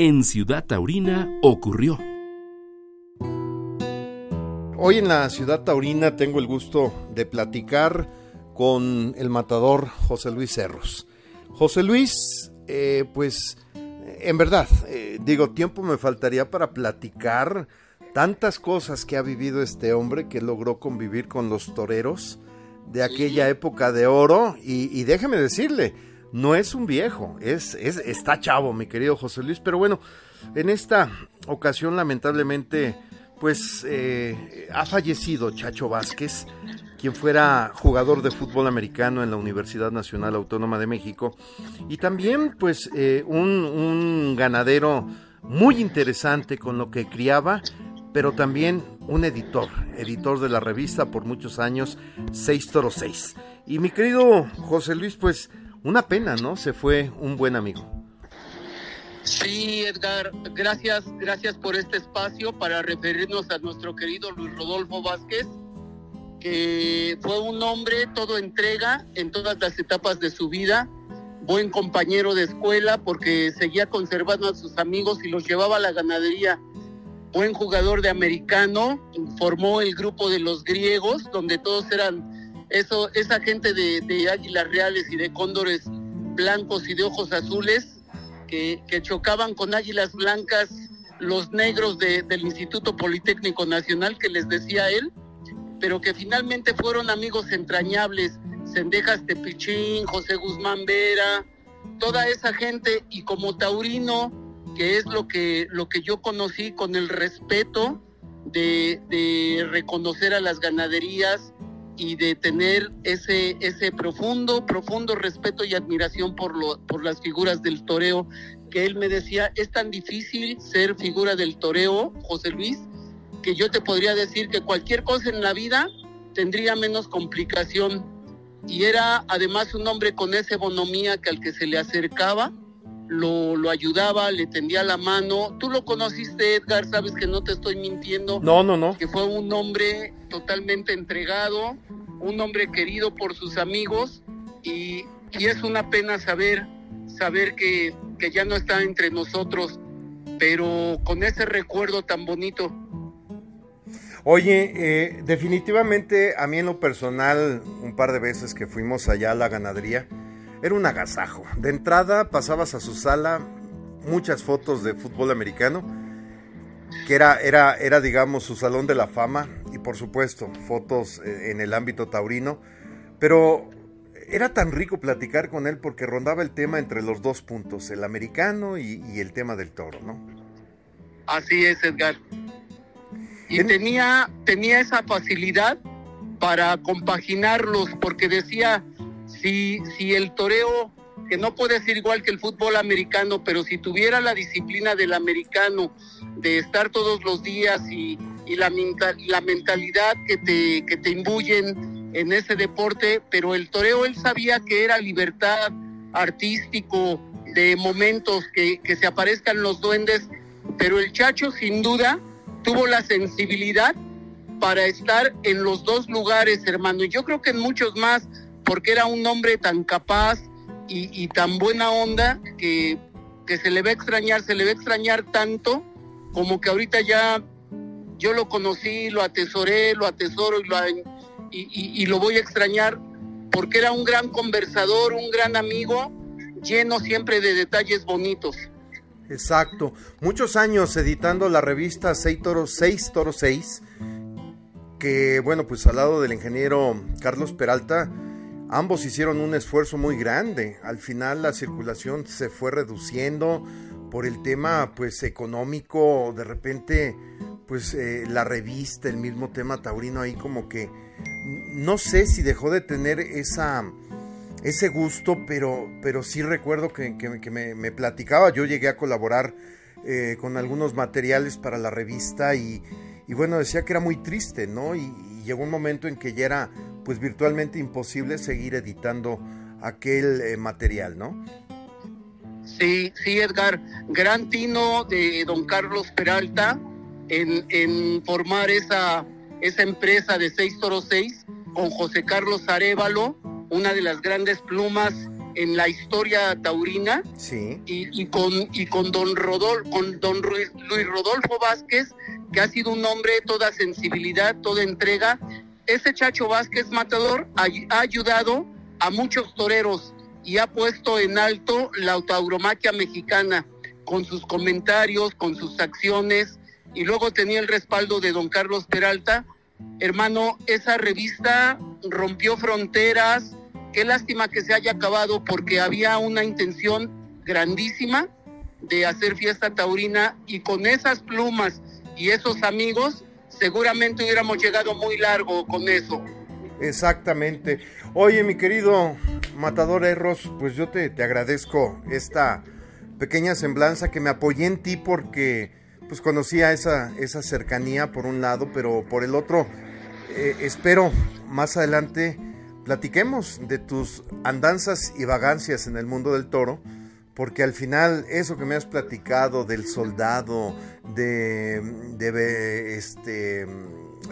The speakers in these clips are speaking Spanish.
en Ciudad Taurina ocurrió. Hoy en la Ciudad Taurina tengo el gusto de platicar con el matador José Luis Cerros. José Luis, eh, pues en verdad, eh, digo, tiempo me faltaría para platicar tantas cosas que ha vivido este hombre que logró convivir con los toreros de aquella época de oro y, déjeme decirle, no es un viejo, es, es, está chavo, mi querido José Luis, pero bueno, en esta ocasión lamentablemente pues eh, ha fallecido Chacho Vázquez, quien fuera jugador de fútbol americano en la Universidad Nacional Autónoma de México, y también pues eh, un, un ganadero muy interesante con lo que criaba, pero también un editor, editor de la revista por muchos años, 6 Toro 6. Y mi querido José Luis, pues una pena, ¿no? Se fue un buen amigo. Sí, Edgar, gracias, gracias por este espacio para referirnos a nuestro querido Luis Rodolfo Vázquez, que fue un hombre todo entrega en todas las etapas de su vida, buen compañero de escuela porque seguía conservando a sus amigos y los llevaba a la ganadería, buen jugador de americano, formó el grupo de los griegos, donde todos eran eso, esa gente de, de águilas reales y de cóndores blancos y de ojos azules que, chocaban con águilas blancas los negros del Instituto Politécnico Nacional que les decía él, pero que finalmente fueron amigos entrañables, Sendejas Tepichín, José Guzmán Vera, toda esa gente y como taurino, que es lo que, lo que yo conocí con el respeto de, de reconocer a las ganaderías y de tener ese, ese profundo, profundo respeto y admiración por, lo, por las figuras del toreo, que él me decía, es tan difícil ser figura del toreo, José Luis, que yo te podría decir que cualquier cosa en la vida tendría menos complicación. Y era además un hombre con esa bonomía que al que se le acercaba, lo, lo, ayudaba, le tendía la mano. Tú lo conociste, Edgar, sabes que no te estoy mintiendo. No, no, no. Que fue un hombre totalmente entregado, un hombre querido por sus amigos y, y es una pena saber, saber que, que, ya no está entre nosotros, pero con ese recuerdo tan bonito. Oye, eh, definitivamente a mí en lo personal, un par de veces que fuimos allá a la ganadería, era un agasajo. De entrada pasabas a su sala muchas fotos de fútbol americano, que era, era, era digamos su salón de la fama, y por supuesto fotos eh, en el ámbito taurino, pero era tan rico platicar con él porque rondaba el tema entre los dos puntos, el americano y, el tema del toro, ¿no? Así es, Edgar. Y tenía, tenía esa facilidad para compaginarlos, porque decía, si, si el toreo, que no puede ser igual que el fútbol americano, pero si tuviera la disciplina del americano, de estar todos los días y, y la, la mentalidad que te, que te imbuyen en ese deporte, pero el toreo él sabía que era libertad artístico, de momentos que, que se aparezcan los duendes, pero el Chacho sin duda tuvo la sensibilidad para estar en los dos lugares, hermano, y yo creo que en muchos más, porque era un hombre tan capaz y, tan buena onda que, que, se le va a extrañar, se le va a extrañar tanto como que ahorita ya yo lo conocí, lo atesoré, lo atesoro y lo, y, lo voy a extrañar porque era un gran conversador, un gran amigo, lleno siempre de detalles bonitos. Exacto. Muchos años editando la revista 6 Toro 6, Toro 6 que bueno, pues al lado del ingeniero Carlos Peralta, ambos hicieron un esfuerzo muy grande. Al final la circulación se fue reduciendo por el tema pues económico, de repente pues eh, la revista, el mismo tema taurino ahí como que no sé si dejó de tener esa ese gusto, pero, pero sí recuerdo que, me, platicaba, yo llegué a colaborar eh, con algunos materiales para la revista y, bueno, decía que era muy triste, ¿no? Y, llegó un momento en que ya era pues virtualmente imposible seguir editando aquel eh, material, ¿no? Sí, sí, Edgar. Gran tino de don Carlos Peralta en, en formar esa, esa empresa de 6 Toro 6 con José Carlos Arevalo, una de las grandes plumas en la historia taurina. Sí. Y, con, y con don Rodolfo, con don Luis Rodolfo Vázquez, que ha sido un hombre toda sensibilidad, toda entrega. Ese Chacho Vázquez Matador ha, ayudado a muchos toreros y ha puesto en alto la tauromaquia mexicana con sus comentarios, con sus acciones, y luego tenía el respaldo de don Carlos Peralta. Hermano, esa revista rompió fronteras, qué lástima que se haya acabado porque había una intención grandísima de hacer fiesta taurina y con esas plumas y esos amigos seguramente hubiéramos llegado muy largo con eso. Exactamente. Oye, mi querido Matador Erros, pues yo te, te agradezco esta pequeña semblanza que me apoyé en ti porque pues conocía esa, esa cercanía por un lado, pero por el otro eh, espero más adelante platiquemos de tus andanzas y vagancias en el mundo del toro, porque al final eso que me has platicado del soldado, de, de este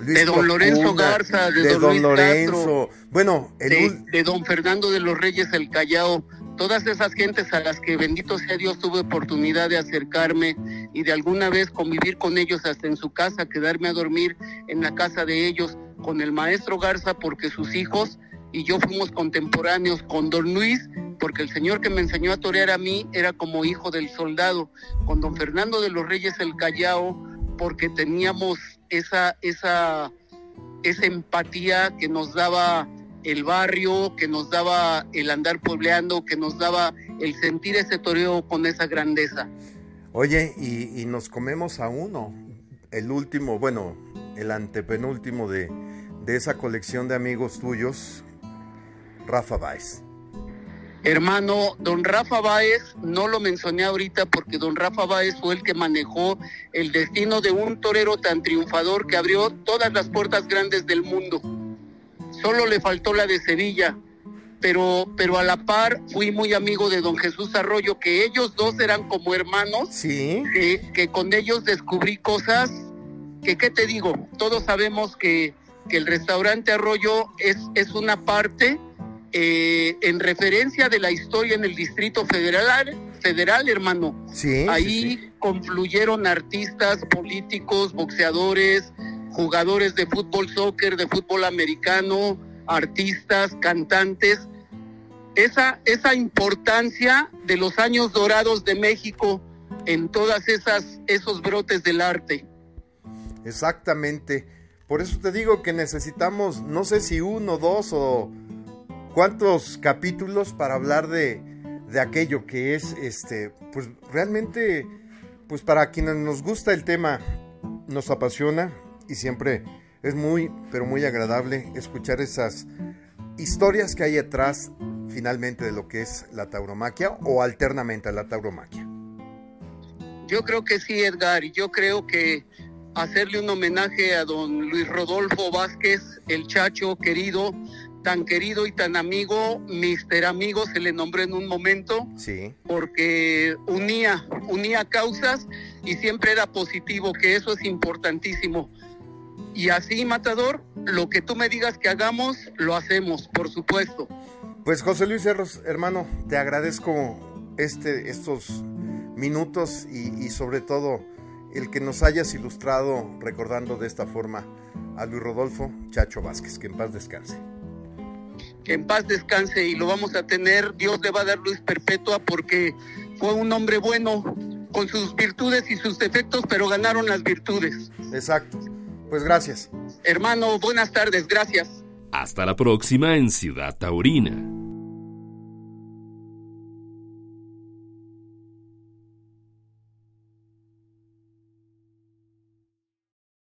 de don Lorenzo Garza, de, don, Lorenzo, bueno, de, don Fernando de los Reyes el Callao, todas esas gentes a las que bendito sea Dios tuve oportunidad de acercarme y de alguna vez convivir con ellos hasta en su casa, quedarme a dormir en la casa de ellos con el maestro Garza porque sus hijos y yo fuimos contemporáneos con don Luis porque el señor que me enseñó a torear a mí era como hijo del soldado, con don Fernando de los Reyes el Callao porque teníamos esa, esa, esa empatía que nos daba el barrio, que nos daba el andar puebleando, que nos daba el sentir ese toreo con esa grandeza. Oye, y, nos comemos a uno, el último, bueno, el antepenúltimo de, de esa colección de amigos tuyos, Rafa Baez. Hermano, don Rafa Báez, no lo mencioné ahorita porque don Rafa Báez fue el que manejó el destino de un torero tan triunfador que abrió todas las puertas grandes del mundo. Solo le faltó la de Sevilla, pero, pero a la par fui muy amigo de don Jesús Arroyo, que ellos dos eran como hermanos, sí. que, que con ellos descubrí cosas que, ¿qué te digo? Todos sabemos que, que el restaurante Arroyo es, es una parte eh, en referencia de la historia en el Distrito Federal, federal hermano. Sí, Ahí confluyeron artistas, políticos, boxeadores, jugadores de fútbol, soccer, de fútbol americano, artistas, cantantes. Esa, esa importancia de los años dorados de México en todas esas esos brotes del arte. Exactamente. Por eso te digo que necesitamos, no sé si uno, dos o cuántos capítulos para hablar de, de aquello que es, este, pues realmente, pues para quienes nos gusta el tema, nos apasiona y siempre es muy, pero muy agradable escuchar esas historias que hay atrás finalmente de lo que es la tauromaquia o alternamente a la tauromaquia. Yo creo que sí, Edgar, y yo creo que hacerle un homenaje a don Luis Rodolfo Vázquez, el chacho querido, tan querido y tan amigo, Mister Amigo se le nombró en un momento, sí. porque unía, unía causas y siempre era positivo, que eso es importantísimo. Y así, Matador, lo que tú me digas que hagamos, lo hacemos, por supuesto. Pues José Luis Cerros, hermano, te agradezco este, estos minutos y, y sobre todo el que nos hayas ilustrado recordando de esta forma a Luis Rodolfo Chacho Vázquez, que en paz descanse que en paz descanse y lo vamos a tener. Dios le va a dar luz perpetua porque fue un hombre bueno con sus virtudes y sus defectos, pero ganaron las virtudes. Exacto. Pues gracias. Hermano, buenas tardes, gracias. Hasta la próxima en Ciudad Taurina.